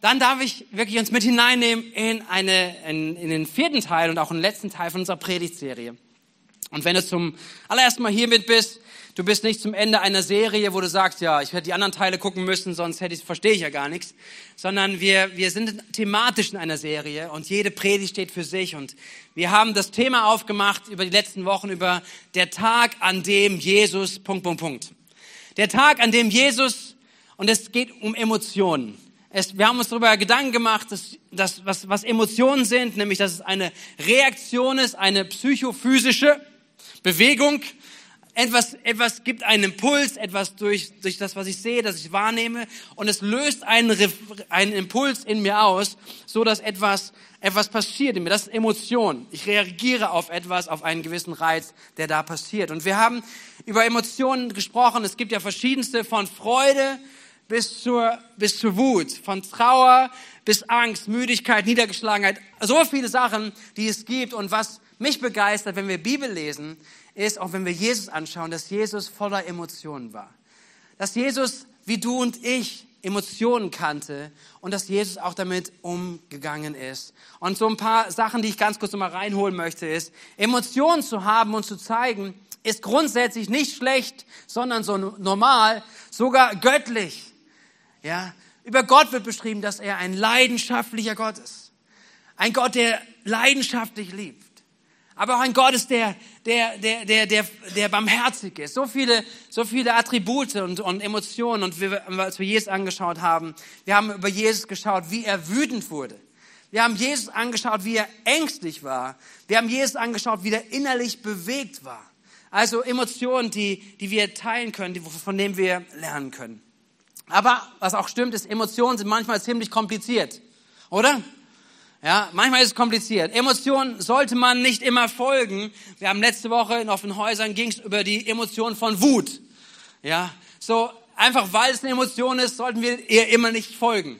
dann darf ich wirklich uns mit hineinnehmen in, eine, in, in den vierten Teil und auch in den letzten Teil von unserer Predigtserie. Und wenn du zum allerersten Mal hier mit bist, du bist nicht zum Ende einer Serie, wo du sagst, ja, ich hätte die anderen Teile gucken müssen, sonst hätte ich, verstehe ich ja gar nichts, sondern wir, wir sind thematisch in einer Serie und jede Predigt steht für sich und wir haben das Thema aufgemacht über die letzten Wochen über der Tag, an dem Jesus, Punkt, Punkt, Punkt. Der Tag, an dem Jesus, und es geht um Emotionen. Es, wir haben uns darüber Gedanken gemacht, dass, dass, was, was Emotionen sind, nämlich dass es eine Reaktion ist, eine psychophysische Bewegung. Etwas, etwas gibt einen Impuls, etwas durch, durch das, was ich sehe, das ich wahrnehme, und es löst einen, einen Impuls in mir aus, so dass etwas, etwas passiert in mir. Das ist Emotion. Ich reagiere auf etwas, auf einen gewissen Reiz, der da passiert. Und wir haben über Emotionen gesprochen. Es gibt ja verschiedenste von Freude bis zur, bis zur Wut, von Trauer bis Angst, Müdigkeit, Niedergeschlagenheit. So viele Sachen, die es gibt. Und was mich begeistert, wenn wir Bibel lesen, ist, auch wenn wir Jesus anschauen, dass Jesus voller Emotionen war. Dass Jesus, wie du und ich, Emotionen kannte und dass Jesus auch damit umgegangen ist. Und so ein paar Sachen, die ich ganz kurz nochmal reinholen möchte, ist, Emotionen zu haben und zu zeigen, ist grundsätzlich nicht schlecht, sondern so normal, sogar göttlich. Ja, über Gott wird beschrieben, dass er ein leidenschaftlicher Gott ist. Ein Gott, der leidenschaftlich liebt. Aber auch ein Gott ist, der, der, der, der, der, der barmherzig ist. So viele, so viele Attribute und, und Emotionen. Und wir, als wir Jesus angeschaut haben, wir haben über Jesus geschaut, wie er wütend wurde. Wir haben Jesus angeschaut, wie er ängstlich war. Wir haben Jesus angeschaut, wie er innerlich bewegt war. Also Emotionen, die, die wir teilen können, die, von denen wir lernen können. Aber was auch stimmt, ist, Emotionen sind manchmal ziemlich kompliziert. Oder? Ja, manchmal ist es kompliziert. Emotionen sollte man nicht immer folgen. Wir haben letzte Woche in offenen Häusern ging es über die Emotion von Wut. Ja, so einfach weil es eine Emotion ist, sollten wir ihr immer nicht folgen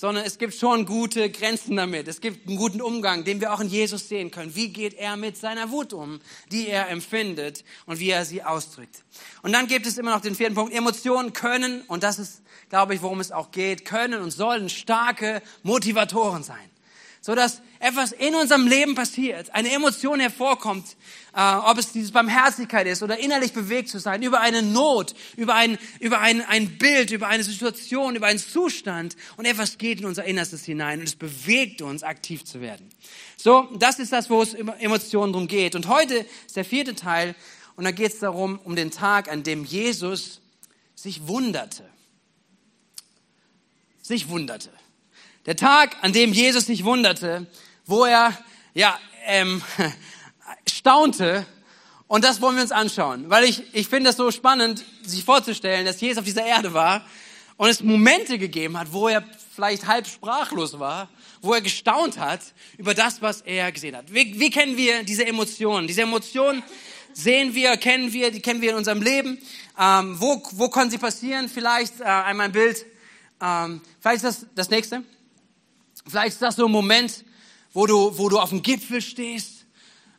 sondern es gibt schon gute Grenzen damit. Es gibt einen guten Umgang, den wir auch in Jesus sehen können. Wie geht er mit seiner Wut um, die er empfindet und wie er sie ausdrückt. Und dann gibt es immer noch den vierten Punkt. Emotionen können, und das ist, glaube ich, worum es auch geht, können und sollen starke Motivatoren sein so dass etwas in unserem Leben passiert, eine Emotion hervorkommt, äh, ob es diese Barmherzigkeit ist oder innerlich bewegt zu sein, über eine Not, über ein, über ein, ein Bild, über eine Situation, über einen Zustand und etwas geht in unser Innerstes hinein und es bewegt uns, aktiv zu werden. So, das ist das, wo es Emotionen drum geht. Und heute ist der vierte Teil und da geht es darum, um den Tag, an dem Jesus sich wunderte. Sich wunderte. Der Tag, an dem Jesus sich wunderte, wo er, ja, ähm, staunte. Und das wollen wir uns anschauen, weil ich, ich finde es so spannend, sich vorzustellen, dass Jesus auf dieser Erde war und es Momente gegeben hat, wo er vielleicht halb sprachlos war, wo er gestaunt hat über das, was er gesehen hat. Wie, wie kennen wir diese Emotionen? Diese Emotionen sehen wir, kennen wir, die kennen wir in unserem Leben. Ähm, wo, wo können sie passieren? Vielleicht äh, einmal ein Bild. Ähm, vielleicht ist das das nächste. Vielleicht ist das so ein Moment, wo du, wo du auf dem Gipfel stehst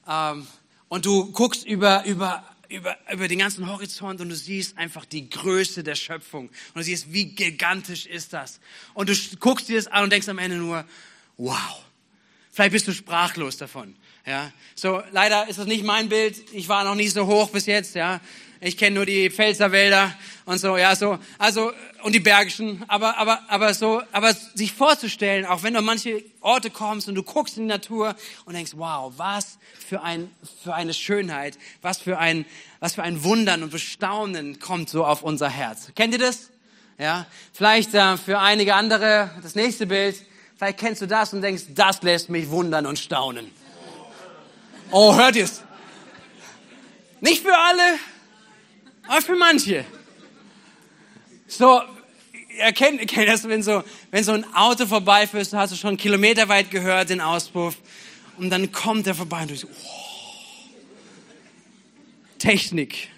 ähm, und du guckst über, über, über, über den ganzen Horizont und du siehst einfach die Größe der Schöpfung. Und du siehst, wie gigantisch ist das. Und du guckst dir das an und denkst am Ende nur, wow. Vielleicht bist du sprachlos davon. Ja, so leider ist das nicht mein Bild. Ich war noch nicht so hoch bis jetzt. Ja, ich kenne nur die Pfälzerwälder und so, ja, so, also, und die Bergischen, aber, aber, aber so, aber sich vorzustellen, auch wenn du an manche Orte kommst und du guckst in die Natur und denkst, wow, was für ein, für eine Schönheit, was für ein, was für ein Wundern und Bestaunen kommt so auf unser Herz. Kennt ihr das? Ja, vielleicht äh, für einige andere das nächste Bild, vielleicht kennst du das und denkst, das lässt mich wundern und staunen. Oh, hört ihr's? Nicht für alle, aber für manche. So, erkennt, erkennt das, wenn so, wenn so ein Auto vorbeifährt, hast du schon kilometerweit gehört den Auspuff und dann kommt er vorbei und du so, oh, Technik,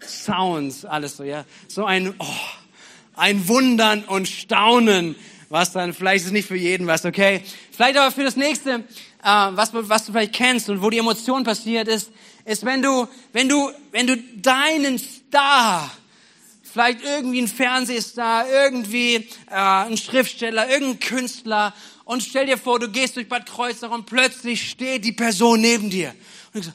Sounds, alles so, ja. So ein, oh, ein Wundern und Staunen, was dann, vielleicht ist es nicht für jeden was, okay? Vielleicht aber für das nächste, äh, was, was du vielleicht kennst und wo die Emotion passiert ist, ist, wenn du, wenn du, wenn du deinen Star vielleicht irgendwie ein Fernsehstar, irgendwie äh, ein Schriftsteller, irgendein Künstler. Und stell dir vor, du gehst durch Bad Kreuznach und plötzlich steht die Person neben dir. Und ich so,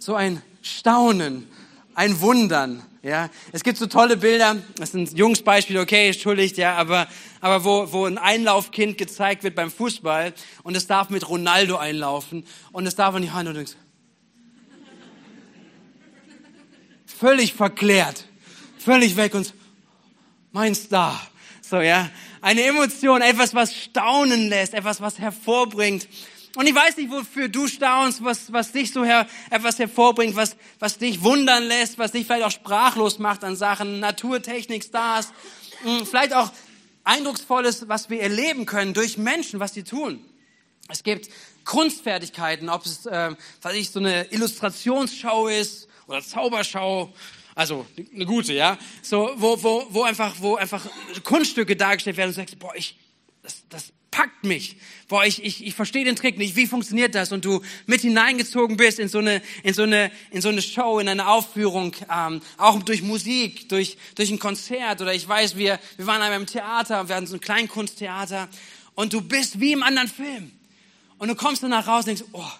so ein Staunen, ein Wundern. Ja, es gibt so tolle Bilder. Das sind Jungsbeispiele, okay, entschuldigt, ja, aber aber wo wo ein Einlaufkind gezeigt wird beim Fußball und es darf mit Ronaldo einlaufen und es darf an die Hand und denkst, völlig verklärt, völlig weg und mein Star. So, ja. Eine Emotion, etwas, was staunen lässt, etwas, was hervorbringt. Und ich weiß nicht, wofür du staunst, was, was dich so her, etwas hervorbringt, was, was dich wundern lässt, was dich vielleicht auch sprachlos macht an Sachen, Naturtechnik, Stars, hm, vielleicht auch Eindrucksvolles, was wir erleben können durch Menschen, was sie tun. Es gibt Kunstfertigkeiten, ob es, äh, was ich, so eine Illustrationsshow ist oder Zauberschau, also eine gute, ja, so wo wo wo einfach wo einfach Kunststücke dargestellt werden und du sagst, boah, ich das, das packt mich. Boah, ich, ich, ich verstehe den Trick nicht. Wie funktioniert das? Und du mit hineingezogen bist in so eine, in so eine, in so eine Show, in eine Aufführung, ähm, auch durch Musik, durch, durch ein Konzert. Oder ich weiß, wir, wir waren einmal im Theater, wir hatten so ein Kleinkunsttheater. Und du bist wie im anderen Film. Und du kommst danach raus und denkst, oh,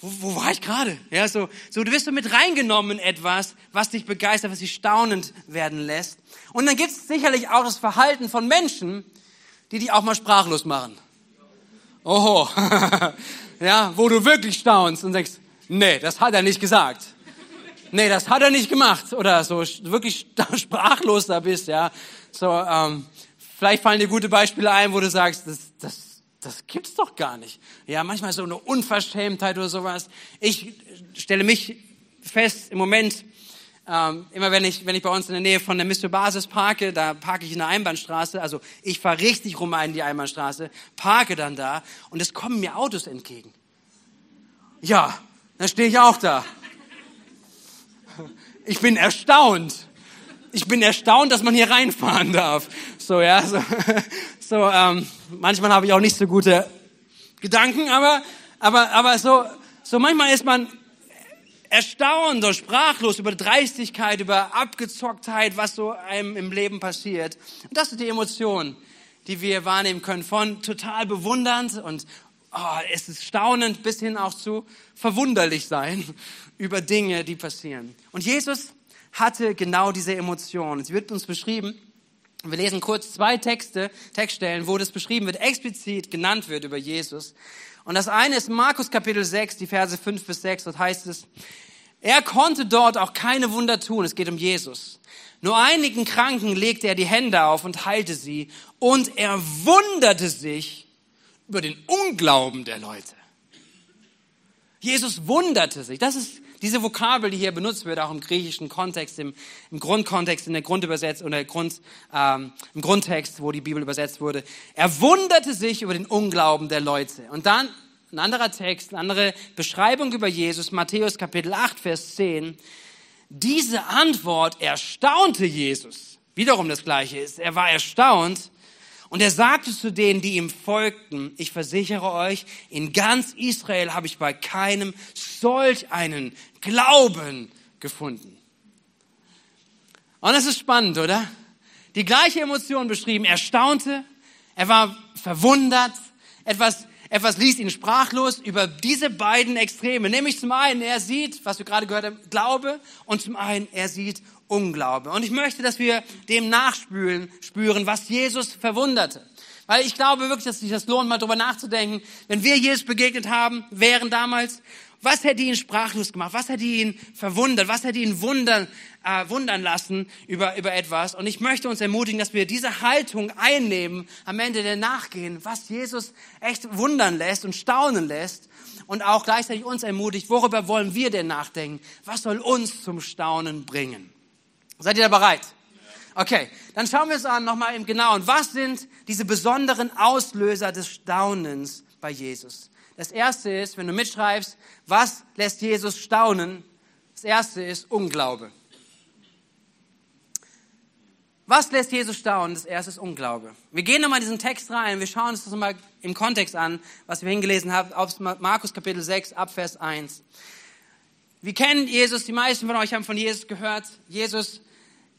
wo, wo war ich gerade? Ja, so, so, du wirst so mit reingenommen in etwas, was dich begeistert, was dich staunend werden lässt. Und dann gibt es sicherlich auch das Verhalten von Menschen, die dich auch mal sprachlos machen. Oho. ja, wo du wirklich staunst und denkst, nee, das hat er nicht gesagt. Nee, das hat er nicht gemacht. Oder so wirklich sprachlos da bist, ja. So, ähm, vielleicht fallen dir gute Beispiele ein, wo du sagst, das, das, das gibt's doch gar nicht. Ja, manchmal so eine Unverschämtheit oder sowas. Ich stelle mich fest, im Moment ähm, immer wenn ich, wenn ich bei uns in der Nähe von der Mr. Basis parke, da parke ich in der Einbahnstraße, also ich fahre richtig rum in die Einbahnstraße, parke dann da und es kommen mir Autos entgegen. Ja, dann stehe ich auch da. Ich bin erstaunt. Ich bin erstaunt, dass man hier reinfahren darf. So, ja, so, so ähm, manchmal habe ich auch nicht so gute Gedanken, aber, aber, aber so, so manchmal ist man erstaunt oder sprachlos über Dreistigkeit, über Abgezocktheit, was so einem im Leben passiert. Und das ist die Emotion, die wir wahrnehmen können, von total bewundernd und oh, es ist staunend bis hin auch zu verwunderlich sein über Dinge, die passieren. Und Jesus hatte genau diese Emotion. Es wird uns beschrieben, wir lesen kurz zwei Texte, Textstellen, wo das beschrieben wird, explizit genannt wird über Jesus. Und das eine ist Markus Kapitel 6, die Verse 5 bis 6, dort heißt es, er konnte dort auch keine Wunder tun, es geht um Jesus. Nur einigen Kranken legte er die Hände auf und heilte sie, und er wunderte sich über den Unglauben der Leute. Jesus wunderte sich. Das ist diese Vokabel, die hier benutzt wird, auch im griechischen Kontext, im, im Grundkontext, in der Grundübersetzung oder Grund, ähm, im Grundtext, wo die Bibel übersetzt wurde. Er wunderte sich über den Unglauben der Leute. Und dann ein anderer Text, eine andere Beschreibung über Jesus, Matthäus Kapitel 8, Vers 10. Diese Antwort erstaunte Jesus. Wiederum das Gleiche ist. Er war erstaunt und er sagte zu denen, die ihm folgten, ich versichere euch, in ganz Israel habe ich bei keinem solch einen Glauben gefunden. Und das ist spannend, oder? Die gleiche Emotion beschrieben. Er staunte, er war verwundert, etwas, etwas ließ ihn sprachlos über diese beiden Extreme. Nämlich zum einen, er sieht, was wir gerade gehört haben, Glaube und zum einen, er sieht Unglaube. Und ich möchte, dass wir dem nachspüren, spüren, was Jesus verwunderte. Weil ich glaube wirklich, dass sich das lohnt, mal drüber nachzudenken. Wenn wir Jesus begegnet haben, wären damals, was hätte ihn sprachlos gemacht? Was hätte ihn verwundert? Was hätte ihn wundern, äh, wundern lassen über, über etwas? Und ich möchte uns ermutigen, dass wir diese Haltung einnehmen, am Ende der nachgehen, was Jesus echt wundern lässt und staunen lässt und auch gleichzeitig uns ermutigt, worüber wollen wir denn nachdenken? Was soll uns zum Staunen bringen? Seid ihr da bereit? Okay, dann schauen wir es an nochmal im Genauen. Was sind diese besonderen Auslöser des Staunens bei Jesus? Das erste ist, wenn du mitschreibst, was lässt Jesus staunen? Das erste ist Unglaube. Was lässt Jesus staunen? Das erste ist Unglaube. Wir gehen nochmal in diesen Text rein. Wir schauen uns das nochmal im Kontext an, was wir hingelesen haben, auf Markus Kapitel 6, Abvers 1. Wir kennen Jesus, die meisten von euch haben von Jesus gehört. Jesus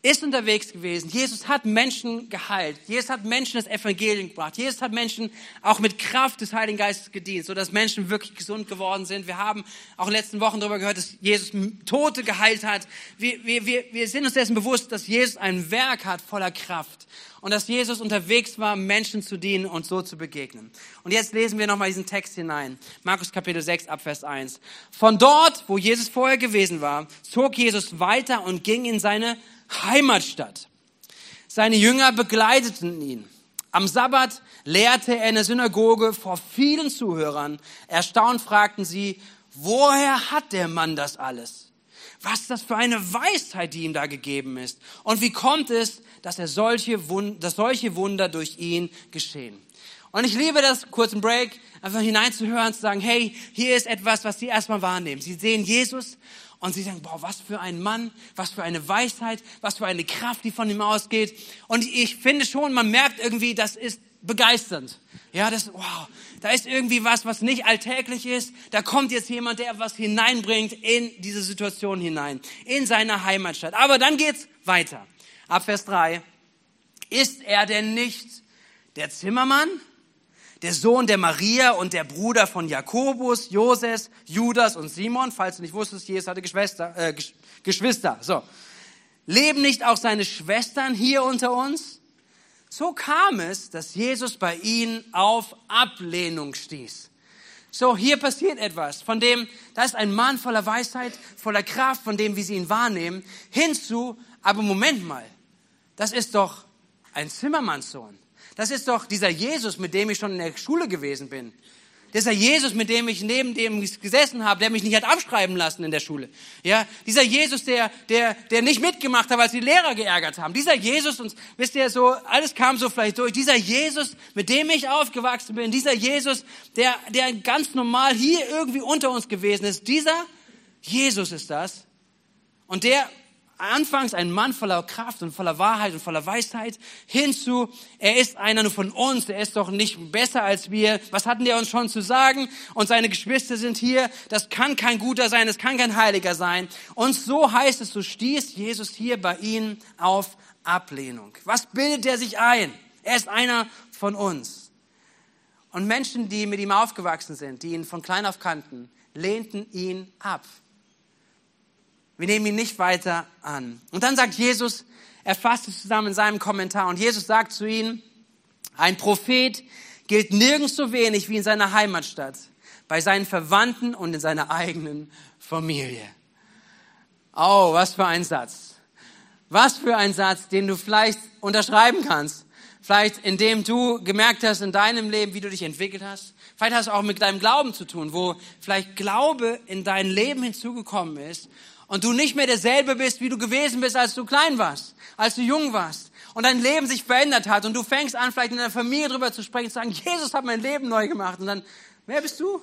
ist unterwegs gewesen. Jesus hat Menschen geheilt. Jesus hat Menschen das Evangelium gebracht. Jesus hat Menschen auch mit Kraft des Heiligen Geistes gedient, sodass Menschen wirklich gesund geworden sind. Wir haben auch in den letzten Wochen darüber gehört, dass Jesus Tote geheilt hat. Wir, wir, wir, wir sind uns dessen bewusst, dass Jesus ein Werk hat voller Kraft und dass Jesus unterwegs war, Menschen zu dienen und so zu begegnen. Und jetzt lesen wir nochmal diesen Text hinein. Markus Kapitel 6 Abvers 1. Von dort, wo Jesus vorher gewesen war, zog Jesus weiter und ging in seine Heimatstadt. Seine Jünger begleiteten ihn. Am Sabbat lehrte er in der Synagoge vor vielen Zuhörern. Erstaunt fragten sie, woher hat der Mann das alles? Was ist das für eine Weisheit, die ihm da gegeben ist? Und wie kommt es, dass er solche Wunder, dass solche Wunder durch ihn geschehen? Und ich liebe das, kurzen Break, einfach hineinzuhören, zu sagen, hey, hier ist etwas, was sie erstmal wahrnehmen. Sie sehen Jesus und sie sagen, boah, was für ein Mann, was für eine Weisheit, was für eine Kraft, die von ihm ausgeht. Und ich finde schon, man merkt irgendwie, das ist begeisternd. Ja, das, wow, da ist irgendwie was, was nicht alltäglich ist. Da kommt jetzt jemand, der was hineinbringt in diese Situation hinein, in seine Heimatstadt. Aber dann geht's weiter. Ab Vers 3. Ist er denn nicht der Zimmermann? Der Sohn der Maria und der Bruder von Jakobus, Joses, Judas und Simon. Falls du nicht wusstest, Jesus hatte Geschwister. Äh, Geschwister. So. Leben nicht auch seine Schwestern hier unter uns? So kam es, dass Jesus bei ihnen auf Ablehnung stieß. So, hier passiert etwas, von dem, da ist ein Mann voller Weisheit, voller Kraft, von dem, wie sie ihn wahrnehmen, hinzu, aber Moment mal, das ist doch ein Zimmermannssohn. Das ist doch dieser Jesus, mit dem ich schon in der Schule gewesen bin. Dieser Jesus, mit dem ich neben dem gesessen habe, der mich nicht hat abschreiben lassen in der Schule. Ja, dieser Jesus, der, der, der nicht mitgemacht hat, weil sie Lehrer geärgert haben. Dieser Jesus, und wisst ihr so, alles kam so vielleicht durch. Dieser Jesus, mit dem ich aufgewachsen bin. Dieser Jesus, der, der ganz normal hier irgendwie unter uns gewesen ist. Dieser Jesus ist das. Und der anfangs ein Mann voller Kraft und voller Wahrheit und voller Weisheit, hinzu, er ist einer von uns, er ist doch nicht besser als wir. Was hatten der uns schon zu sagen? Und seine Geschwister sind hier. Das kann kein guter sein, das kann kein Heiliger sein. Und so heißt es, so stieß Jesus hier bei ihnen auf Ablehnung. Was bildet er sich ein? Er ist einer von uns. Und Menschen, die mit ihm aufgewachsen sind, die ihn von klein auf kannten, lehnten ihn ab. Wir nehmen ihn nicht weiter an. Und dann sagt Jesus, er fasst es zusammen in seinem Kommentar und Jesus sagt zu ihnen, ein Prophet gilt nirgends so wenig wie in seiner Heimatstadt, bei seinen Verwandten und in seiner eigenen Familie. Oh, was für ein Satz. Was für ein Satz, den du vielleicht unterschreiben kannst. Vielleicht indem du gemerkt hast in deinem Leben, wie du dich entwickelt hast. Vielleicht hast du auch mit deinem Glauben zu tun, wo vielleicht Glaube in dein Leben hinzugekommen ist und du nicht mehr derselbe bist, wie du gewesen bist, als du klein warst, als du jung warst und dein Leben sich verändert hat und du fängst an, vielleicht in deiner Familie drüber zu sprechen, zu sagen, Jesus hat mein Leben neu gemacht und dann, wer bist du?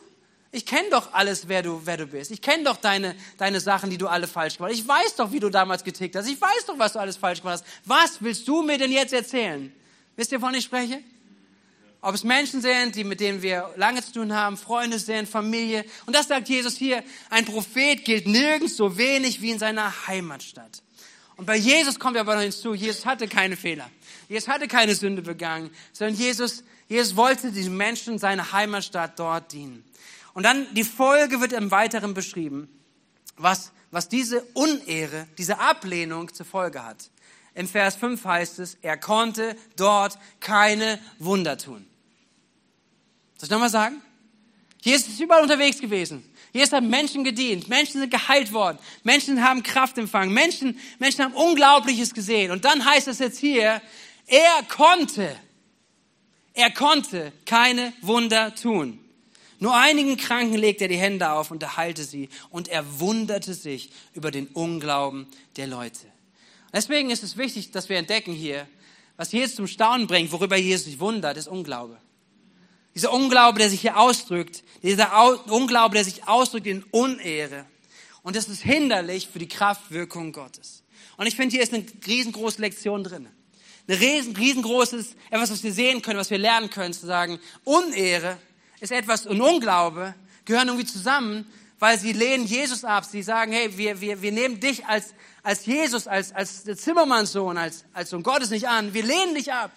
Ich kenne doch alles, wer du, wer du bist. Ich kenne doch deine, deine Sachen, die du alle falsch gemacht hast. Ich weiß doch, wie du damals getickt hast. Ich weiß doch, was du alles falsch gemacht hast. Was willst du mir denn jetzt erzählen? Wisst ihr, wovon ich spreche? Ob es Menschen sind, die mit denen wir lange zu tun haben, Freunde sind, Familie. Und das sagt Jesus hier, ein Prophet gilt nirgends so wenig wie in seiner Heimatstadt. Und bei Jesus kommt aber noch hinzu, Jesus hatte keine Fehler. Jesus hatte keine Sünde begangen, sondern Jesus, Jesus wollte diesen Menschen seine Heimatstadt dort dienen. Und dann die Folge wird im Weiteren beschrieben, was, was diese Unehre, diese Ablehnung zur Folge hat. Im Vers 5 heißt es, er konnte dort keine Wunder tun. Soll ich nochmal sagen? Jesus ist überall unterwegs gewesen. Jesus hat Menschen gedient. Menschen sind geheilt worden. Menschen haben Kraft empfangen. Menschen, Menschen haben Unglaubliches gesehen. Und dann heißt es jetzt hier, er konnte, er konnte keine Wunder tun. Nur einigen Kranken legte er die Hände auf und er heilte sie. Und er wunderte sich über den Unglauben der Leute. Deswegen ist es wichtig, dass wir entdecken hier, was Jesus zum Staunen bringt, worüber Jesus sich wundert, ist Unglaube. Dieser Unglaube, der sich hier ausdrückt, dieser Unglaube, der sich ausdrückt in Unehre. Und das ist hinderlich für die Kraftwirkung Gottes. Und ich finde, hier ist eine riesengroße Lektion drin. Eine riesen, riesengroßes, etwas, was wir sehen können, was wir lernen können, zu sagen, Unehre ist etwas und Unglaube gehören irgendwie zusammen, weil sie lehnen Jesus ab. Sie sagen, hey, wir, wir, wir nehmen dich als, als Jesus, als, als Zimmermannssohn, als, als Sohn Gottes nicht an. Wir lehnen dich ab.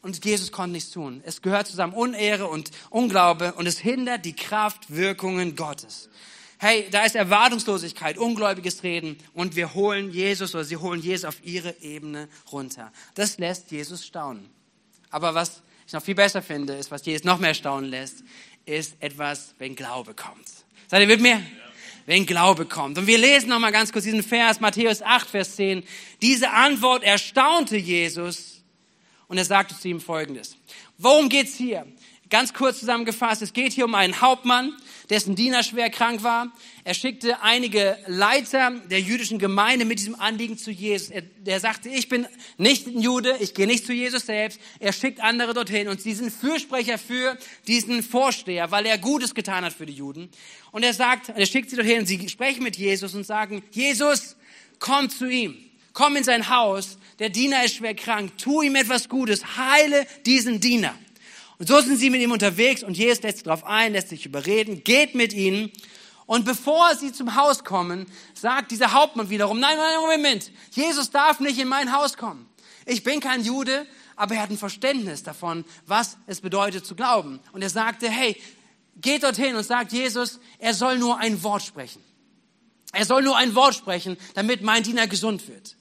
Und Jesus konnte nichts tun. Es gehört zusammen Unehre und Unglaube und es hindert die Kraftwirkungen Gottes. Hey, da ist Erwartungslosigkeit, ungläubiges Reden und wir holen Jesus oder sie holen Jesus auf ihre Ebene runter. Das lässt Jesus staunen. Aber was ich noch viel besser finde, ist, was Jesus noch mehr staunen lässt, ist etwas, wenn Glaube kommt. Seid ihr mit mir? Wenn Glaube kommt. Und wir lesen noch mal ganz kurz diesen Vers, Matthäus 8, Vers 10. Diese Antwort erstaunte Jesus und er sagte zu ihm Folgendes. Worum geht's hier? Ganz kurz zusammengefasst, es geht hier um einen Hauptmann, dessen Diener schwer krank war. Er schickte einige Leiter der jüdischen Gemeinde mit diesem Anliegen zu Jesus. Er, der sagte, ich bin nicht ein Jude, ich gehe nicht zu Jesus selbst. Er schickt andere dorthin und sie sind Fürsprecher für diesen Vorsteher, weil er Gutes getan hat für die Juden. Und er sagt, er schickt sie dorthin und sie sprechen mit Jesus und sagen, Jesus, komm zu ihm. Komm in sein Haus. Der Diener ist schwer krank. Tu ihm etwas Gutes. Heile diesen Diener. Und so sind sie mit ihm unterwegs und Jesus lässt sich darauf ein, lässt sich überreden, geht mit ihnen. Und bevor sie zum Haus kommen, sagt dieser Hauptmann wiederum, nein, nein, Moment, Jesus darf nicht in mein Haus kommen. Ich bin kein Jude, aber er hat ein Verständnis davon, was es bedeutet zu glauben. Und er sagte, hey, geht dorthin und sagt Jesus, er soll nur ein Wort sprechen. Er soll nur ein Wort sprechen, damit mein Diener gesund wird.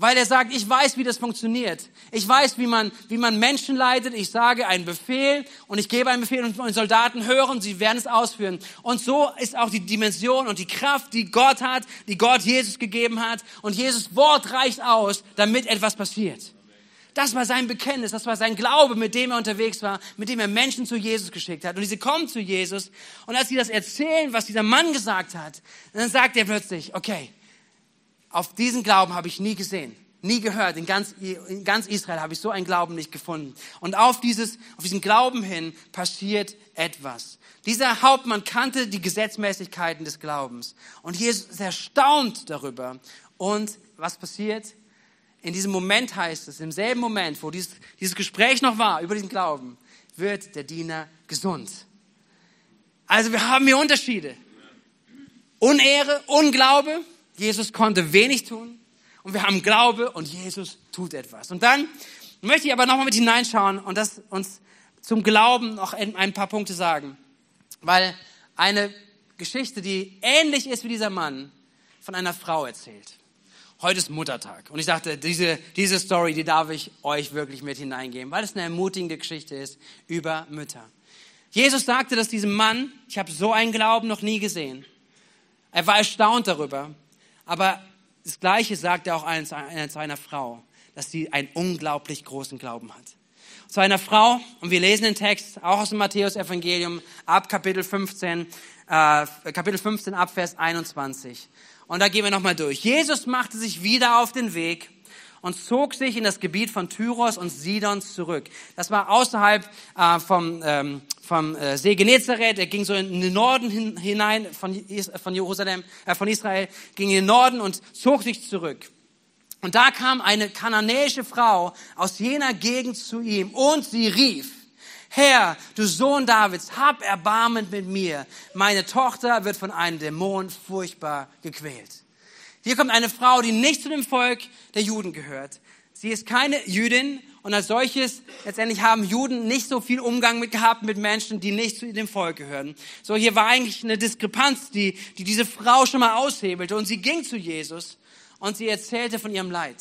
Weil er sagt, ich weiß, wie das funktioniert. Ich weiß, wie man, wie man Menschen leitet. Ich sage einen Befehl und ich gebe einen Befehl und die Soldaten hören, sie werden es ausführen. Und so ist auch die Dimension und die Kraft, die Gott hat, die Gott Jesus gegeben hat. Und Jesus Wort reicht aus, damit etwas passiert. Das war sein Bekenntnis, das war sein Glaube, mit dem er unterwegs war, mit dem er Menschen zu Jesus geschickt hat. Und diese kommen zu Jesus und als sie das erzählen, was dieser Mann gesagt hat, dann sagt er plötzlich, okay, auf diesen Glauben habe ich nie gesehen, nie gehört. In ganz, in ganz Israel habe ich so einen Glauben nicht gefunden. Und auf, dieses, auf diesen Glauben hin passiert etwas. Dieser Hauptmann kannte die Gesetzmäßigkeiten des Glaubens. Und Jesus ist erstaunt darüber. Und was passiert? In diesem Moment heißt es, im selben Moment, wo dieses, dieses Gespräch noch war über diesen Glauben, wird der Diener gesund. Also wir haben hier Unterschiede. Unehre, Unglaube, Jesus konnte wenig tun und wir haben Glaube und Jesus tut etwas. Und dann möchte ich aber nochmal mit hineinschauen und das uns zum Glauben noch ein paar Punkte sagen. Weil eine Geschichte, die ähnlich ist wie dieser Mann, von einer Frau erzählt. Heute ist Muttertag. Und ich dachte, diese, diese Story, die darf ich euch wirklich mit hineingeben, weil es eine ermutigende Geschichte ist über Mütter. Jesus sagte dass diesem Mann, ich habe so einen Glauben noch nie gesehen. Er war erstaunt darüber. Aber das Gleiche sagt er auch zu einer Frau, dass sie einen unglaublich großen Glauben hat. Zu einer Frau, und wir lesen den Text auch aus dem Matthäus-Evangelium ab Kapitel 15, äh, Kapitel 15 ab Vers 21. Und da gehen wir nochmal durch. Jesus machte sich wieder auf den Weg und zog sich in das Gebiet von Tyros und Sidon zurück. Das war außerhalb äh, vom, ähm, vom äh, See Genezareth. Er ging so in den Norden hin, hinein von, von Jerusalem, äh, von Israel, ging in den Norden und zog sich zurück. Und da kam eine kananäische Frau aus jener Gegend zu ihm und sie rief, Herr, du Sohn Davids, hab Erbarmen mit mir. Meine Tochter wird von einem Dämon furchtbar gequält. Hier kommt eine Frau, die nicht zu dem Volk der Juden gehört. Sie ist keine Jüdin und als solches letztendlich haben Juden nicht so viel Umgang mit gehabt mit Menschen, die nicht zu dem Volk gehören. So hier war eigentlich eine Diskrepanz, die, die diese Frau schon mal aushebelte und sie ging zu Jesus und sie erzählte von ihrem Leid.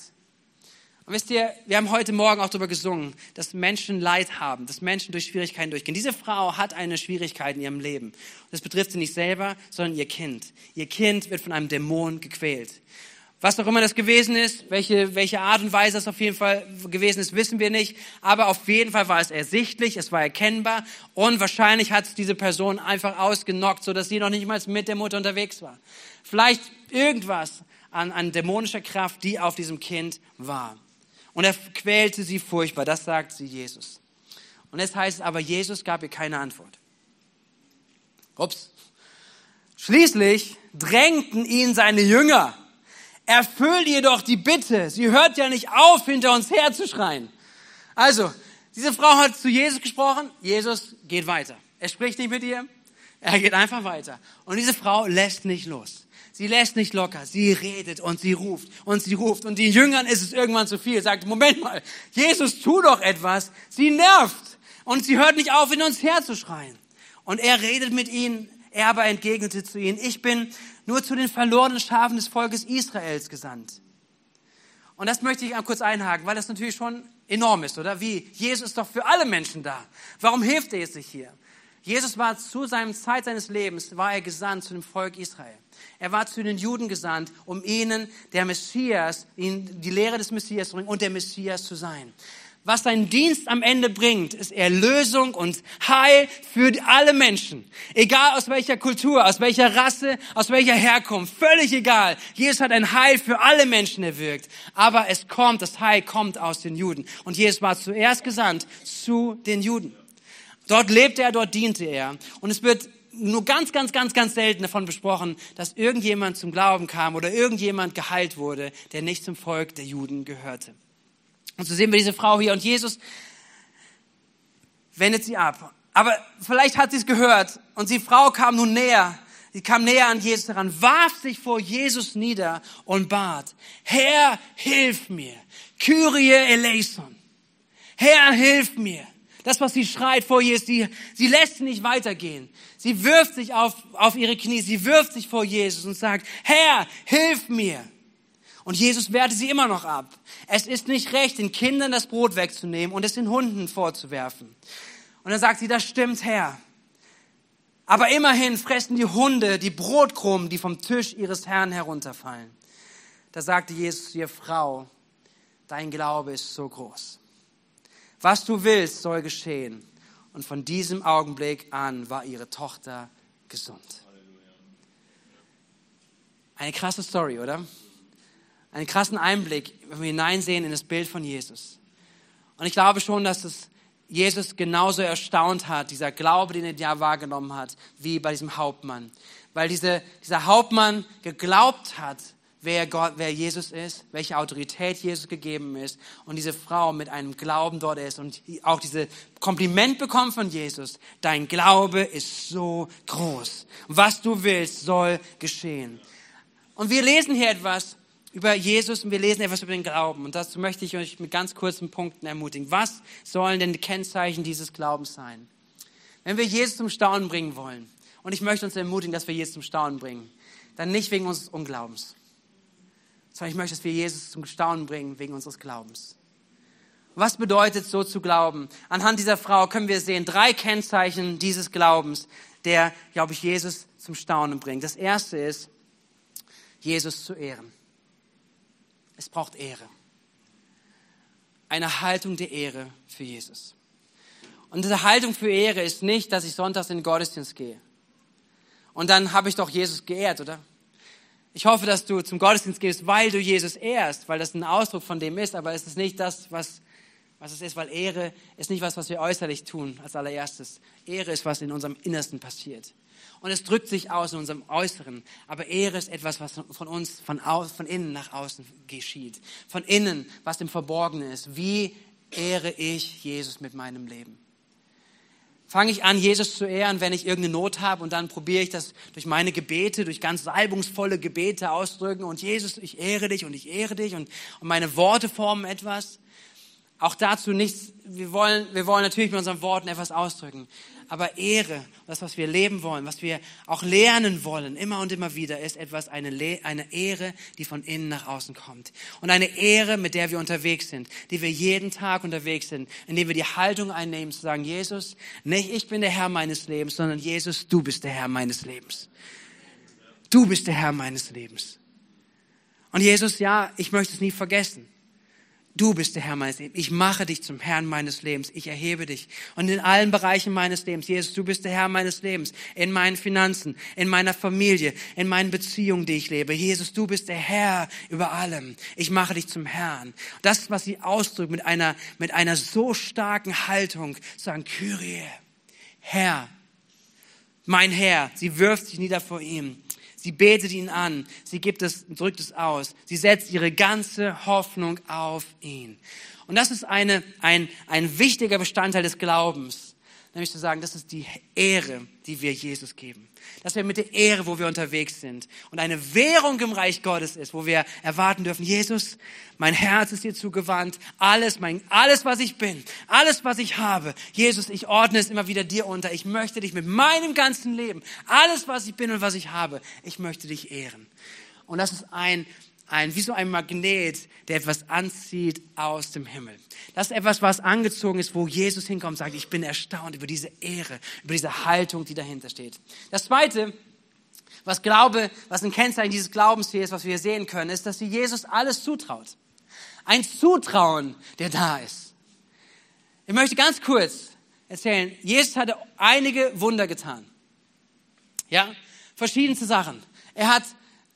Und wisst ihr, wir haben heute Morgen auch darüber gesungen, dass Menschen Leid haben, dass Menschen durch Schwierigkeiten durchgehen. Diese Frau hat eine Schwierigkeit in ihrem Leben. Das betrifft sie nicht selber, sondern ihr Kind. Ihr Kind wird von einem Dämon gequält. Was auch immer das gewesen ist, welche, welche Art und Weise es auf jeden Fall gewesen ist, wissen wir nicht. Aber auf jeden Fall war es ersichtlich, es war erkennbar und wahrscheinlich hat es diese Person einfach ausgenockt, sodass sie noch nicht mal mit der Mutter unterwegs war. Vielleicht irgendwas an, an dämonischer Kraft, die auf diesem Kind war. Und er quälte sie furchtbar. Das sagt sie Jesus. Und es heißt aber, Jesus gab ihr keine Antwort. Ups. Schließlich drängten ihn seine Jünger. Erfüll ihr doch die Bitte. Sie hört ja nicht auf, hinter uns herzuschreien. Also, diese Frau hat zu Jesus gesprochen. Jesus geht weiter. Er spricht nicht mit ihr. Er geht einfach weiter. Und diese Frau lässt nicht los. Sie lässt nicht locker. Sie redet und sie ruft und sie ruft. Und den Jüngern ist es irgendwann zu viel. Sagt, Moment mal, Jesus, tu doch etwas. Sie nervt. Und sie hört nicht auf, in uns herzuschreien. Und er redet mit ihnen. Er aber entgegnete zu ihnen, ich bin nur zu den verlorenen Schafen des Volkes Israels gesandt. Und das möchte ich kurz einhaken, weil das natürlich schon enorm ist, oder? Wie? Jesus ist doch für alle Menschen da. Warum hilft er jetzt nicht hier? Jesus war zu seinem Zeit seines Lebens, war er gesandt zu dem Volk Israel. Er war zu den Juden gesandt, um ihnen der Messias, ihnen die Lehre des Messias zu bringen und der Messias zu sein. Was sein Dienst am Ende bringt, ist Erlösung und Heil für alle Menschen. Egal aus welcher Kultur, aus welcher Rasse, aus welcher Herkunft, völlig egal. Jesus hat ein Heil für alle Menschen erwirkt. Aber es kommt, das Heil kommt aus den Juden. Und Jesus war zuerst gesandt zu den Juden. Dort lebte er, dort diente er. Und es wird nur ganz, ganz, ganz, ganz selten davon besprochen, dass irgendjemand zum Glauben kam oder irgendjemand geheilt wurde, der nicht zum Volk der Juden gehörte. Und so sehen wir diese Frau hier und Jesus wendet sie ab. Aber vielleicht hat sie es gehört und die Frau kam nun näher. Sie kam näher an Jesus heran, warf sich vor Jesus nieder und bat, Herr, hilf mir. Kyrie eleison. Herr, hilf mir. Das, was sie schreit vor Jesus, sie, sie lässt nicht weitergehen. Sie wirft sich auf, auf ihre Knie, sie wirft sich vor Jesus und sagt, Herr, hilf mir. Und Jesus wehrte sie immer noch ab. Es ist nicht recht, den Kindern das Brot wegzunehmen und es den Hunden vorzuwerfen. Und dann sagt sie, das stimmt, Herr. Aber immerhin fressen die Hunde die Brotkrumen, die vom Tisch ihres Herrn herunterfallen. Da sagte Jesus zu ihr, Frau, dein Glaube ist so groß. Was du willst, soll geschehen. Und von diesem Augenblick an war ihre Tochter gesund. Eine krasse Story, oder? Einen krassen Einblick, wenn wir hineinsehen in das Bild von Jesus. Und ich glaube schon, dass es Jesus genauso erstaunt hat, dieser Glaube, den er ja wahrgenommen hat, wie bei diesem Hauptmann. Weil diese, dieser Hauptmann geglaubt hat, wer Gott, wer Jesus ist, welche Autorität Jesus gegeben ist und diese Frau mit einem Glauben dort ist und auch diese Kompliment bekommt von Jesus. Dein Glaube ist so groß. Was du willst, soll geschehen. Und wir lesen hier etwas über Jesus und wir lesen etwas über den Glauben. Und dazu möchte ich euch mit ganz kurzen Punkten ermutigen. Was sollen denn die Kennzeichen dieses Glaubens sein? Wenn wir Jesus zum Staunen bringen wollen, und ich möchte uns ermutigen, dass wir Jesus zum Staunen bringen, dann nicht wegen unseres Unglaubens, sondern ich möchte, dass wir Jesus zum Staunen bringen wegen unseres Glaubens. Was bedeutet so zu glauben? Anhand dieser Frau können wir sehen drei Kennzeichen dieses Glaubens, der, glaube ich, Jesus zum Staunen bringt. Das erste ist, Jesus zu ehren. Es braucht Ehre. Eine Haltung der Ehre für Jesus. Und diese Haltung für Ehre ist nicht, dass ich sonntags in den Gottesdienst gehe. Und dann habe ich doch Jesus geehrt, oder? Ich hoffe, dass du zum Gottesdienst gehst, weil du Jesus ehrst, weil das ein Ausdruck von dem ist, aber es ist nicht das, was, was es ist, weil Ehre ist nicht was, was wir äußerlich tun als allererstes. Ehre ist, was in unserem Innersten passiert. Und es drückt sich aus in unserem Äußeren. Aber Ehre ist etwas, was von uns, von, aus, von innen nach außen geschieht. Von innen, was im Verborgenen ist. Wie ehre ich Jesus mit meinem Leben? fange ich an, Jesus zu ehren, wenn ich irgendeine Not habe und dann probiere ich das durch meine Gebete, durch ganz salbungsvolle Gebete ausdrücken und Jesus, ich ehre dich und ich ehre dich und, und meine Worte formen etwas. Auch dazu nichts, wir wollen, wir wollen natürlich mit unseren Worten etwas ausdrücken. Aber Ehre, das, was wir leben wollen, was wir auch lernen wollen, immer und immer wieder, ist etwas, eine, Le eine Ehre, die von innen nach außen kommt. Und eine Ehre, mit der wir unterwegs sind, die wir jeden Tag unterwegs sind, indem wir die Haltung einnehmen, zu sagen, Jesus, nicht ich bin der Herr meines Lebens, sondern Jesus, du bist der Herr meines Lebens. Du bist der Herr meines Lebens. Und Jesus, ja, ich möchte es nie vergessen. Du bist der Herr meines Lebens. Ich mache dich zum Herrn meines Lebens. Ich erhebe dich. Und in allen Bereichen meines Lebens. Jesus, du bist der Herr meines Lebens. In meinen Finanzen, in meiner Familie, in meinen Beziehungen, die ich lebe. Jesus, du bist der Herr über allem. Ich mache dich zum Herrn. Das, was sie ausdrückt mit einer, mit einer so starken Haltung, sagen, Kyrie, Herr, mein Herr. Sie wirft sich nieder vor ihm. Sie betet ihn an. Sie gibt es, drückt es aus. Sie setzt ihre ganze Hoffnung auf ihn. Und das ist eine, ein, ein wichtiger Bestandteil des Glaubens. Nämlich zu sagen, das ist die Ehre, die wir Jesus geben. Dass wir mit der Ehre, wo wir unterwegs sind und eine Währung im Reich Gottes ist, wo wir erwarten dürfen, Jesus, mein Herz ist dir zugewandt, alles, mein, alles, was ich bin, alles, was ich habe. Jesus, ich ordne es immer wieder dir unter. Ich möchte dich mit meinem ganzen Leben, alles, was ich bin und was ich habe, ich möchte dich ehren. Und das ist ein ein, wie so ein Magnet, der etwas anzieht aus dem Himmel. Das ist etwas, was angezogen ist, wo Jesus hinkommt und sagt, ich bin erstaunt über diese Ehre, über diese Haltung, die dahinter steht. Das zweite, was Glaube, was ein Kennzeichen dieses Glaubens hier ist, was wir sehen können, ist, dass sie Jesus alles zutraut. Ein Zutrauen, der da ist. Ich möchte ganz kurz erzählen, Jesus hatte einige Wunder getan. Ja, verschiedenste Sachen. Er hat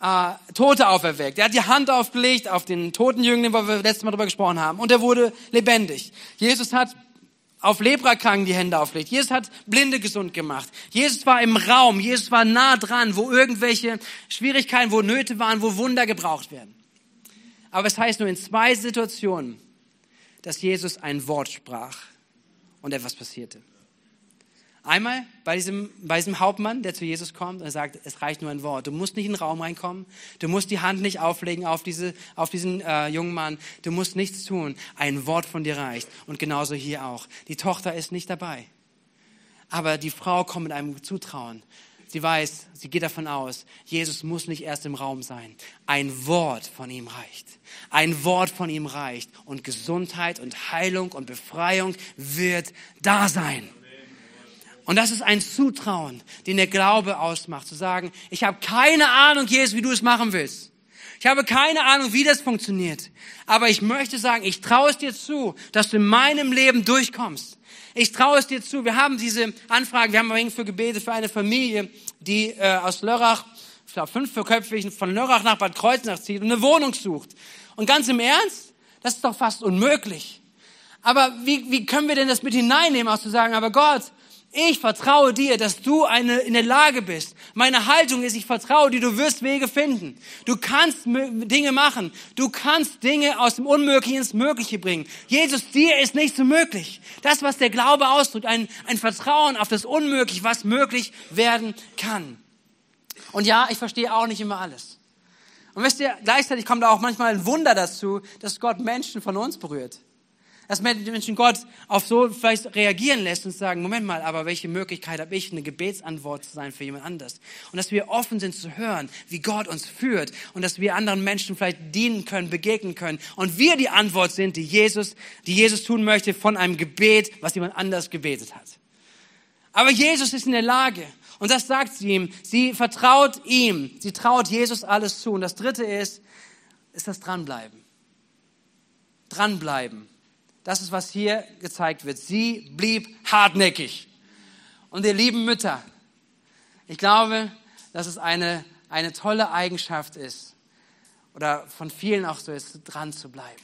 äh, Tote auferweckt. Er hat die Hand aufgelegt auf den toten Jüngling, wo wir letztes Mal drüber gesprochen haben, und er wurde lebendig. Jesus hat auf Leprakranken die Hände aufgelegt. Jesus hat Blinde gesund gemacht. Jesus war im Raum. Jesus war nah dran, wo irgendwelche Schwierigkeiten, wo Nöte waren, wo Wunder gebraucht werden. Aber es heißt nur in zwei Situationen, dass Jesus ein Wort sprach und etwas passierte. Einmal bei diesem, bei diesem Hauptmann, der zu Jesus kommt und sagt, es reicht nur ein Wort. Du musst nicht in den Raum reinkommen. Du musst die Hand nicht auflegen auf, diese, auf diesen äh, jungen Mann. Du musst nichts tun. Ein Wort von dir reicht. Und genauso hier auch. Die Tochter ist nicht dabei. Aber die Frau kommt mit einem Zutrauen. Sie weiß, sie geht davon aus, Jesus muss nicht erst im Raum sein. Ein Wort von ihm reicht. Ein Wort von ihm reicht. Und Gesundheit und Heilung und Befreiung wird da sein. Und das ist ein Zutrauen, den der Glaube ausmacht, zu sagen, ich habe keine Ahnung, Jesus, wie du es machen willst. Ich habe keine Ahnung, wie das funktioniert. Aber ich möchte sagen, ich traue es dir zu, dass du in meinem Leben durchkommst. Ich traue es dir zu. Wir haben diese Anfrage, wir haben ein für Gebete für eine Familie, die äh, aus Lörrach, ich glaube fünfköpfig, von Lörrach nach Bad Kreuznach zieht und eine Wohnung sucht. Und ganz im Ernst, das ist doch fast unmöglich. Aber wie, wie können wir denn das mit hineinnehmen, auch zu sagen, aber Gott, ich vertraue dir, dass du eine, in der Lage bist. Meine Haltung ist, ich vertraue dir, du wirst Wege finden. Du kannst Dinge machen. Du kannst Dinge aus dem Unmöglichen ins Mögliche bringen. Jesus, dir ist nichts möglich. Das, was der Glaube ausdrückt, ein, ein Vertrauen auf das Unmögliche, was möglich werden kann. Und ja, ich verstehe auch nicht immer alles. Und wisst ihr, gleichzeitig kommt auch manchmal ein Wunder dazu, dass Gott Menschen von uns berührt dass Menschen Gott auf so vielleicht reagieren lässt und sagen, Moment mal, aber welche Möglichkeit habe ich, eine Gebetsantwort zu sein für jemand anders? Und dass wir offen sind zu hören, wie Gott uns führt und dass wir anderen Menschen vielleicht dienen können, begegnen können und wir die Antwort sind, die Jesus, die Jesus tun möchte von einem Gebet, was jemand anders gebetet hat. Aber Jesus ist in der Lage, und das sagt sie ihm. Sie vertraut ihm. Sie traut Jesus alles zu. Und das dritte ist, ist das Dranbleiben. Dranbleiben. Das ist, was hier gezeigt wird. Sie blieb hartnäckig. Und ihr lieben Mütter, ich glaube, dass es eine, eine tolle Eigenschaft ist, oder von vielen auch so ist, dran zu bleiben.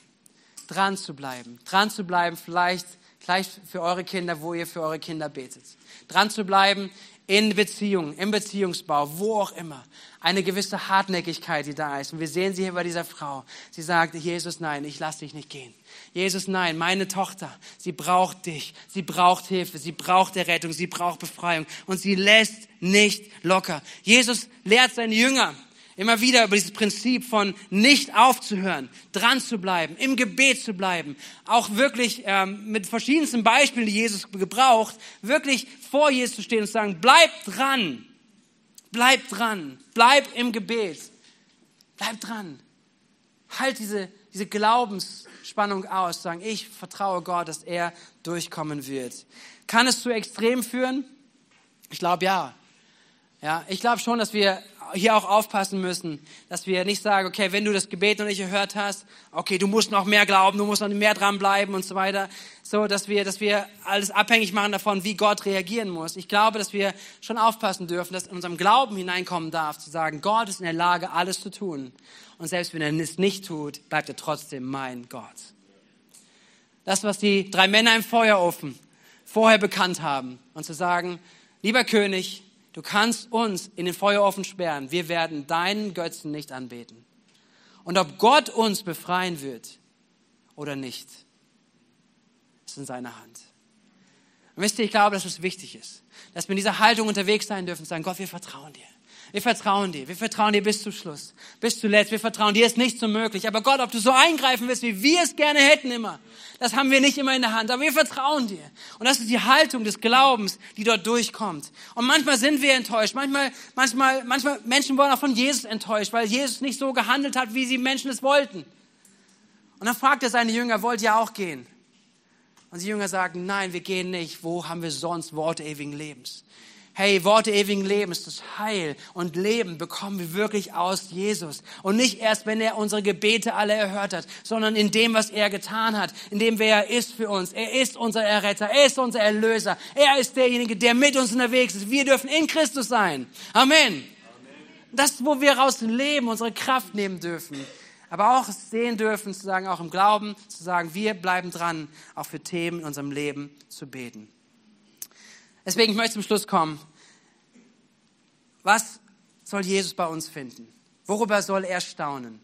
Dran zu bleiben. Dran zu bleiben, vielleicht gleich für eure Kinder, wo ihr für eure Kinder betet. Dran zu bleiben in Beziehungen, im Beziehungsbau, wo auch immer. Eine gewisse Hartnäckigkeit, die da ist. Und wir sehen sie hier bei dieser Frau. Sie sagt, Jesus, nein, ich lasse dich nicht gehen. Jesus, nein, meine Tochter, sie braucht dich. Sie braucht Hilfe. Sie braucht Errettung. Sie braucht Befreiung. Und sie lässt nicht locker. Jesus lehrt seine Jünger, Immer wieder über dieses Prinzip von nicht aufzuhören, dran zu bleiben, im Gebet zu bleiben, auch wirklich ähm, mit verschiedensten Beispielen, die Jesus gebraucht, wirklich vor Jesus zu stehen und zu sagen, bleib dran, bleib dran, bleib im Gebet, bleib dran. Halt diese, diese Glaubensspannung aus, sagen, ich vertraue Gott, dass er durchkommen wird. Kann es zu Extrem führen? Ich glaube ja. Ja, ich glaube schon, dass wir hier auch aufpassen müssen, dass wir nicht sagen, okay, wenn du das Gebet noch nicht gehört hast, okay, du musst noch mehr glauben, du musst noch mehr dranbleiben und so weiter, so, dass wir, dass wir alles abhängig machen davon, wie Gott reagieren muss. Ich glaube, dass wir schon aufpassen dürfen, dass in unserem Glauben hineinkommen darf, zu sagen, Gott ist in der Lage, alles zu tun. Und selbst wenn er es nicht tut, bleibt er trotzdem mein Gott. Das, was die drei Männer im Feuerofen vorher bekannt haben und zu sagen, lieber König, Du kannst uns in den Feuerofen sperren. Wir werden deinen Götzen nicht anbeten. Und ob Gott uns befreien wird oder nicht, ist in seiner Hand. Und wisst ihr, ich glaube, dass es wichtig ist, dass wir in dieser Haltung unterwegs sein dürfen und sagen, Gott, wir vertrauen dir. Wir vertrauen dir. Wir vertrauen dir bis zum Schluss. Bis zuletzt. Wir vertrauen dir ist nichts so möglich. Aber Gott, ob du so eingreifen willst, wie wir es gerne hätten immer, das haben wir nicht immer in der Hand. Aber wir vertrauen dir. Und das ist die Haltung des Glaubens, die dort durchkommt. Und manchmal sind wir enttäuscht. Manchmal, manchmal, manchmal Menschen wurden auch von Jesus enttäuscht, weil Jesus nicht so gehandelt hat, wie sie Menschen es wollten. Und dann fragt er seine Jünger, wollt ihr auch gehen? Und die Jünger sagen, nein, wir gehen nicht. Wo haben wir sonst Worte ewigen Lebens? Hey, Worte ewigen Lebens, das Heil und Leben bekommen wir wirklich aus Jesus. Und nicht erst, wenn er unsere Gebete alle erhört hat, sondern in dem, was er getan hat, in dem, wer er ist für uns. Er ist unser Erretter, er ist unser Erlöser, er ist derjenige, der mit uns unterwegs ist. Wir dürfen in Christus sein. Amen. Das, wo wir raus leben, unsere Kraft nehmen dürfen. Aber auch sehen dürfen, zu sagen, auch im Glauben, zu sagen, wir bleiben dran, auch für Themen in unserem Leben zu beten. Deswegen ich möchte zum Schluss kommen. Was soll Jesus bei uns finden? Worüber soll er staunen?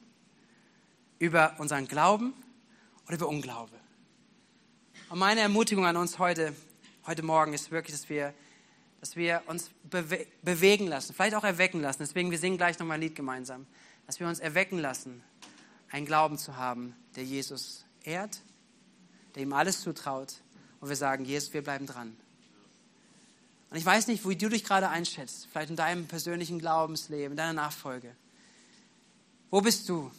Über unseren Glauben oder über Unglaube? Und meine Ermutigung an uns heute, heute Morgen ist wirklich, dass wir, dass wir uns bewe bewegen lassen, vielleicht auch erwecken lassen. Deswegen, wir singen gleich nochmal ein Lied gemeinsam. Dass wir uns erwecken lassen, einen Glauben zu haben, der Jesus ehrt, der ihm alles zutraut. Und wir sagen, Jesus, wir bleiben dran. Und ich weiß nicht, wie du dich gerade einschätzt, vielleicht in deinem persönlichen Glaubensleben, in deiner Nachfolge. Wo bist du?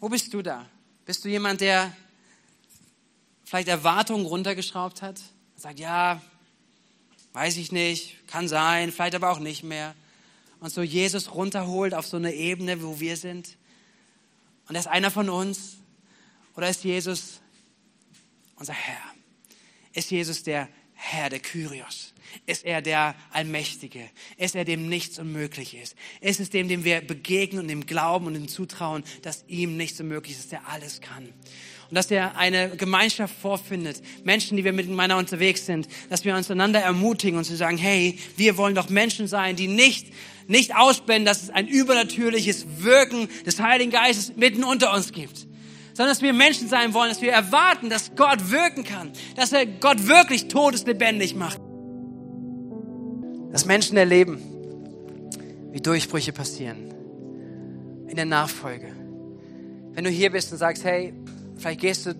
Wo bist du da? Bist du jemand, der vielleicht Erwartungen runtergeschraubt hat? Sagt, ja, weiß ich nicht, kann sein, vielleicht aber auch nicht mehr. Und so Jesus runterholt auf so eine Ebene, wo wir sind. Und er ist einer von uns. Oder ist Jesus unser Herr? Ist Jesus der Herr, der Kyrios? Ist er der Allmächtige. Ist er dem nichts unmöglich ist. Es ist dem, dem wir begegnen und dem glauben und dem zutrauen, dass ihm nichts unmöglich ist, dass er alles kann. Und dass er eine Gemeinschaft vorfindet, Menschen, die wir miteinander unterwegs sind, dass wir uns einander ermutigen und zu sagen, hey, wir wollen doch Menschen sein, die nicht, nicht ausblenden, dass es ein übernatürliches Wirken des Heiligen Geistes mitten unter uns gibt sondern dass wir Menschen sein wollen, dass wir erwarten, dass Gott wirken kann, dass er Gott wirklich todeslebendig macht dass Menschen erleben, wie Durchbrüche passieren in der Nachfolge. Wenn du hier bist und sagst, hey, vielleicht gehst du,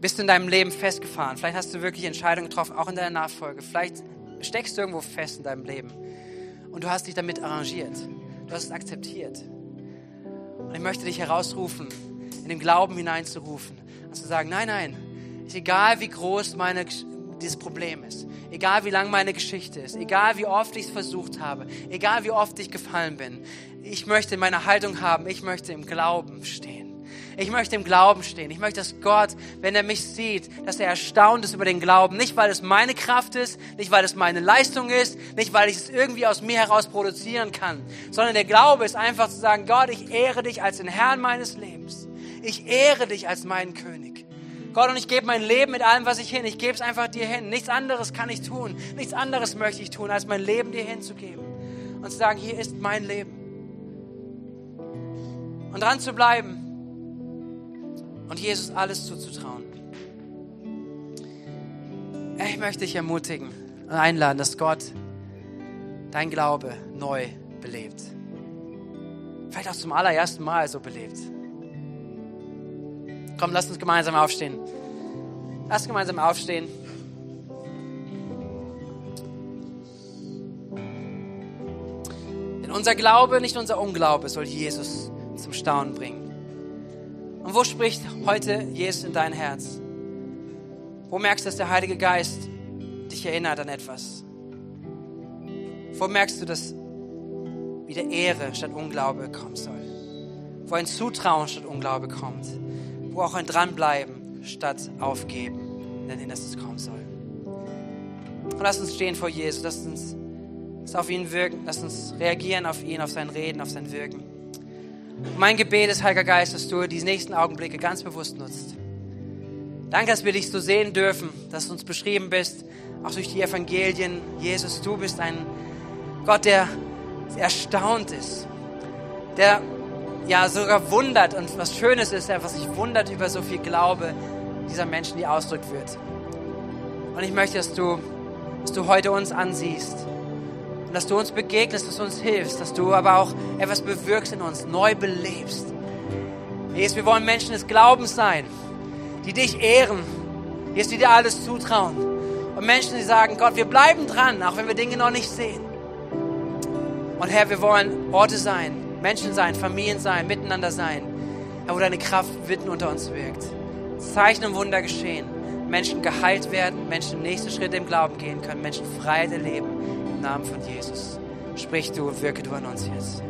bist du in deinem Leben festgefahren, vielleicht hast du wirklich Entscheidungen getroffen, auch in deiner Nachfolge, vielleicht steckst du irgendwo fest in deinem Leben. Und du hast dich damit arrangiert, du hast es akzeptiert. Und ich möchte dich herausrufen, in den Glauben hineinzurufen. Und zu sagen, nein, nein, ist egal wie groß meine dieses Problem ist. Egal wie lang meine Geschichte ist, egal wie oft ich es versucht habe, egal wie oft ich gefallen bin. Ich möchte meine Haltung haben, ich möchte im Glauben stehen. Ich möchte im Glauben stehen. Ich möchte, dass Gott, wenn er mich sieht, dass er erstaunt ist über den Glauben. Nicht, weil es meine Kraft ist, nicht, weil es meine Leistung ist, nicht, weil ich es irgendwie aus mir heraus produzieren kann, sondern der Glaube ist einfach zu sagen, Gott, ich ehre dich als den Herrn meines Lebens. Ich ehre dich als meinen König. Gott, und ich gebe mein Leben mit allem, was ich hin. Ich gebe es einfach dir hin. Nichts anderes kann ich tun. Nichts anderes möchte ich tun, als mein Leben dir hinzugeben. Und zu sagen, hier ist mein Leben. Und dran zu bleiben. Und Jesus alles zuzutrauen. Ich möchte dich ermutigen und einladen, dass Gott dein Glaube neu belebt. Vielleicht auch zum allerersten Mal so belebt. Komm, lass uns gemeinsam aufstehen. Lass uns gemeinsam aufstehen. Denn unser Glaube, nicht unser Unglaube, soll Jesus zum Staunen bringen. Und wo spricht heute Jesus in dein Herz? Wo merkst du, dass der Heilige Geist dich erinnert an etwas? Wo merkst du, dass wieder Ehre statt Unglaube kommen soll? Wo ein Zutrauen statt Unglaube kommt? Auch ein Dranbleiben statt Aufgeben, denn dass es kommen soll. Und lass uns stehen vor Jesus, lass uns auf ihn wirken, lass uns reagieren auf ihn, auf sein Reden, auf sein Wirken. Und mein Gebet ist, Heiliger Geist, dass du die nächsten Augenblicke ganz bewusst nutzt. Danke, dass wir dich so sehen dürfen, dass du uns beschrieben bist, auch durch die Evangelien. Jesus, du bist ein Gott, der erstaunt ist, der ja sogar wundert und was Schönes ist, was sich wundert über so viel Glaube dieser Menschen, die ausdrückt wird. Und ich möchte, dass du, dass du heute uns ansiehst und dass du uns begegnest, dass du uns hilfst, dass du aber auch etwas bewirkst in uns, neu belebst. Jesus, wir wollen Menschen des Glaubens sein, die dich ehren, Jesus, die dir alles zutrauen. Und Menschen, die sagen, Gott, wir bleiben dran, auch wenn wir Dinge noch nicht sehen. Und Herr, wir wollen Orte sein, Menschen sein, Familien sein, miteinander sein, Herr, wo deine Kraft mitten unter uns wirkt. Zeichen und Wunder geschehen. Menschen geheilt werden, Menschen nächste Schritte im Glauben gehen können, Menschen Freiheit erleben im Namen von Jesus. Sprich du, wirke du an uns jetzt.